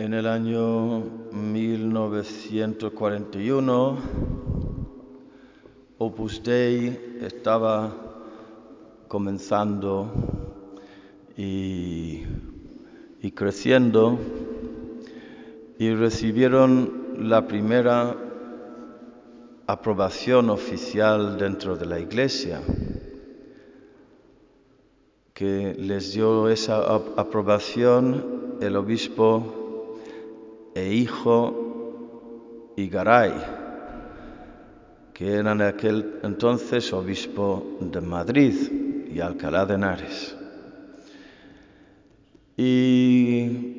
En el año 1941, Opus Dei estaba comenzando y, creciendo y recibieron la primera aprobación oficial dentro de la iglesia, que les dio esa aprobación el obispo e hijo Igaray, que era en aquel entonces obispo de Madrid y Alcalá de Henares. Y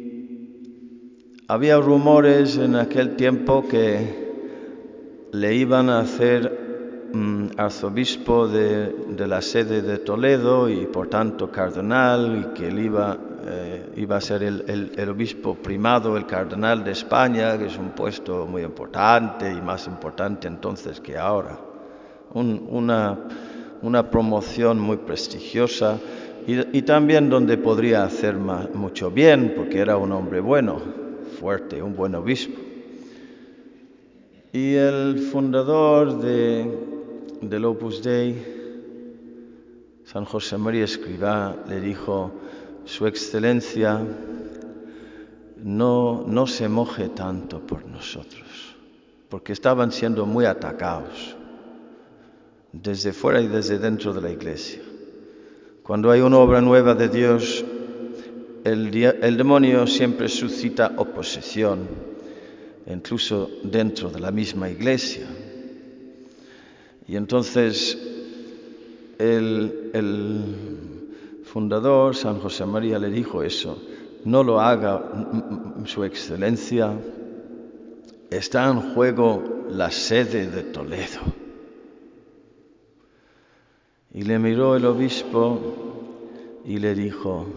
había rumores en aquel tiempo que le iban a hacer mm, arzobispo de, la sede de Toledo y por tanto cardenal y que él iba, eh, iba a ser el, el, el, obispo primado, el cardenal de España, que es un puesto muy importante y más importante entonces que ahora. Un, una, una, promoción muy prestigiosa y, y, también donde podría hacer más, mucho bien porque era un hombre bueno, fuerte, un buen obispo. Y el fundador de, del Opus Dei, San José María Escribá, le dijo, Su Excelencia, no, no se moje tanto por nosotros, porque estaban siendo muy atacados desde fuera y desde dentro de la iglesia. Cuando hay una obra nueva de Dios, el, el demonio siempre suscita oposición incluso dentro de la misma iglesia. Y entonces el, el, fundador, San José María, le dijo eso, no lo haga su excelencia, está en juego la sede de Toledo. Y le miró el obispo y le dijo,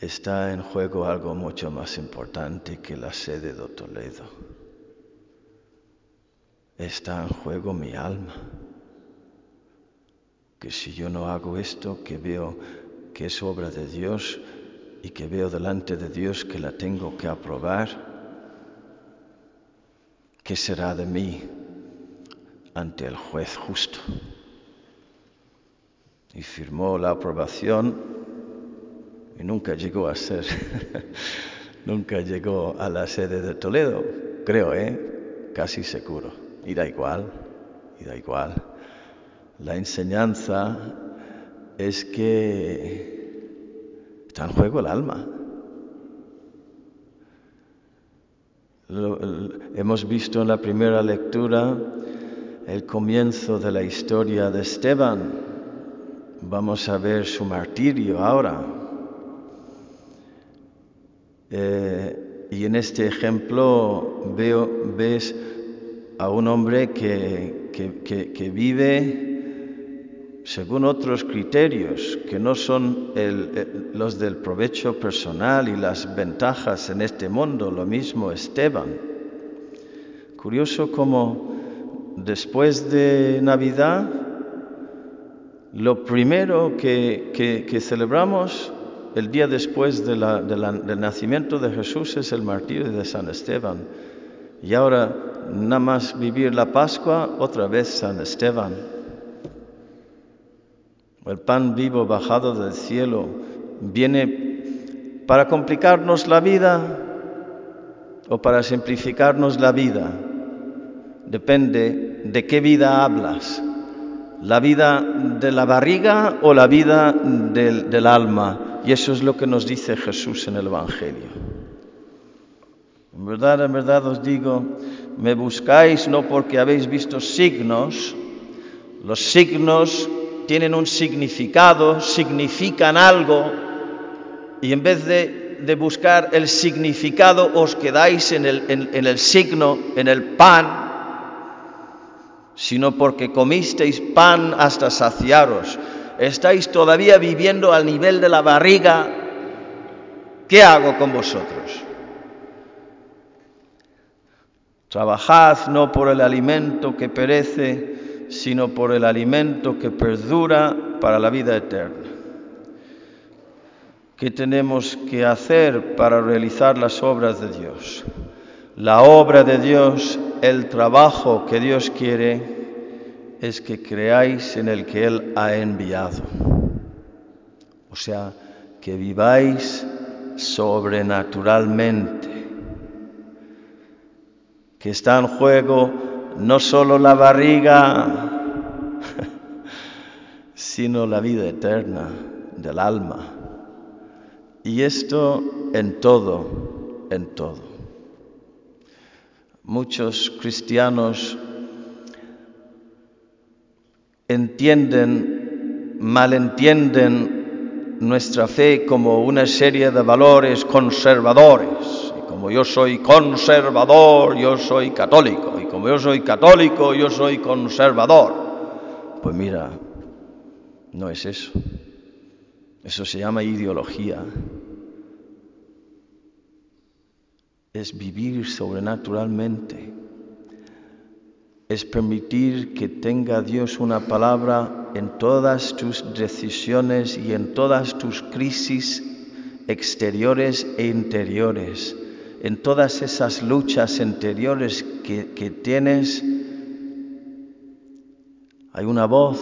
está en juego algo mucho más importante que la sede de Toledo. Está en juego mi alma. Que si yo no hago esto, que veo que es obra de Dios y que veo delante de Dios que la tengo que aprobar, ¿qué será de mí ante el juez justo? Y firmó la aprobación y nunca llegó a ser, nunca llegó a la sede de Toledo, creo, ¿eh? Casi seguro. Y da igual, y da igual. La enseñanza es que está en juego el alma. Hemos visto en la primera lectura el comienzo de la historia de Esteban. Vamos a ver su martirio ahora. Eh, y en este ejemplo veo, ves a un hombre que, que vive según otros criterios que no son el, los del provecho personal y las ventajas en este mundo, lo mismo Esteban. Curioso como después de Navidad, lo primero que, celebramos el día después del nacimiento de Jesús es el martirio de San Esteban. Y ahora, nada más vivir la Pascua, otra vez San Esteban. El pan vivo bajado del cielo viene para complicarnos la vida o para simplificarnos la vida. Depende de qué vida hablas. ¿La vida de la barriga o la vida del, del alma? Y eso es lo que nos dice Jesús en el Evangelio. En verdad, en verdad os digo, me buscáis no porque habéis visto signos, los signos tienen un significado, significan algo, y en vez de, buscar el significado os quedáis en el, en, en el signo, en el pan, sino porque comisteis pan hasta saciaros estáis todavía viviendo al nivel de la barriga, ¿qué hago con vosotros? Trabajad no por el alimento que perece, sino por el alimento que perdura para la vida eterna. ¿Qué tenemos que hacer para realizar las obras de Dios? La obra de Dios, el trabajo que Dios quiere, es que creáis en el que Él ha enviado. O sea, que viváis sobrenaturalmente. Que está en juego no solo la barriga, sino la vida eterna del alma. Y esto en todo, en todo. Muchos cristianos entienden, malentienden nuestra fe como una serie de valores conservadores. Y como yo soy conservador, yo soy católico. Como yo soy católico, yo soy conservador. Pues mira, no es eso. Eso se llama ideología. Es vivir sobrenaturalmente. Es permitir que tenga Dios una palabra en todas tus decisiones y en todas tus crisis exteriores e interiores, en todas esas luchas interiores que, que tienes. Hay una voz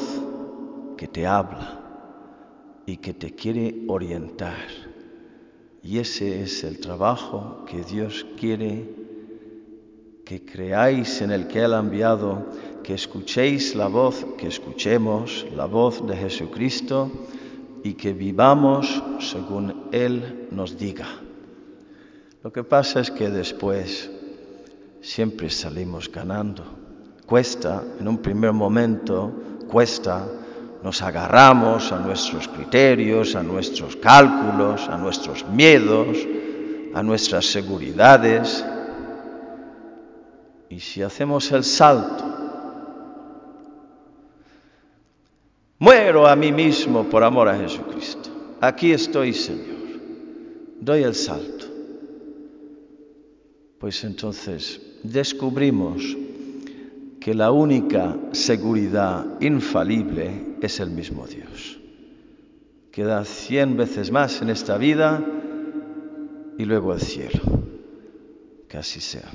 que te habla y que te quiere orientar. Y ese es el trabajo que Dios quiere que creáis en el que Él ha enviado, que escuchéis la voz, que escuchemos la voz de Jesucristo y que vivamos según Él nos diga. Lo que pasa es que después siempre salimos ganando. Cuesta, en un primer momento, cuesta nos agarramos a nuestros criterios, a nuestros cálculos, a nuestros miedos, a nuestras seguridades. Y si hacemos el salto, muero a mí mismo por amor a Jesucristo. Aquí estoy, Señor. Doy el salto. Pues entonces descubrimos que la única seguridad infalible es el mismo Dios, que da cien veces más en esta vida y luego el cielo. Que así sea.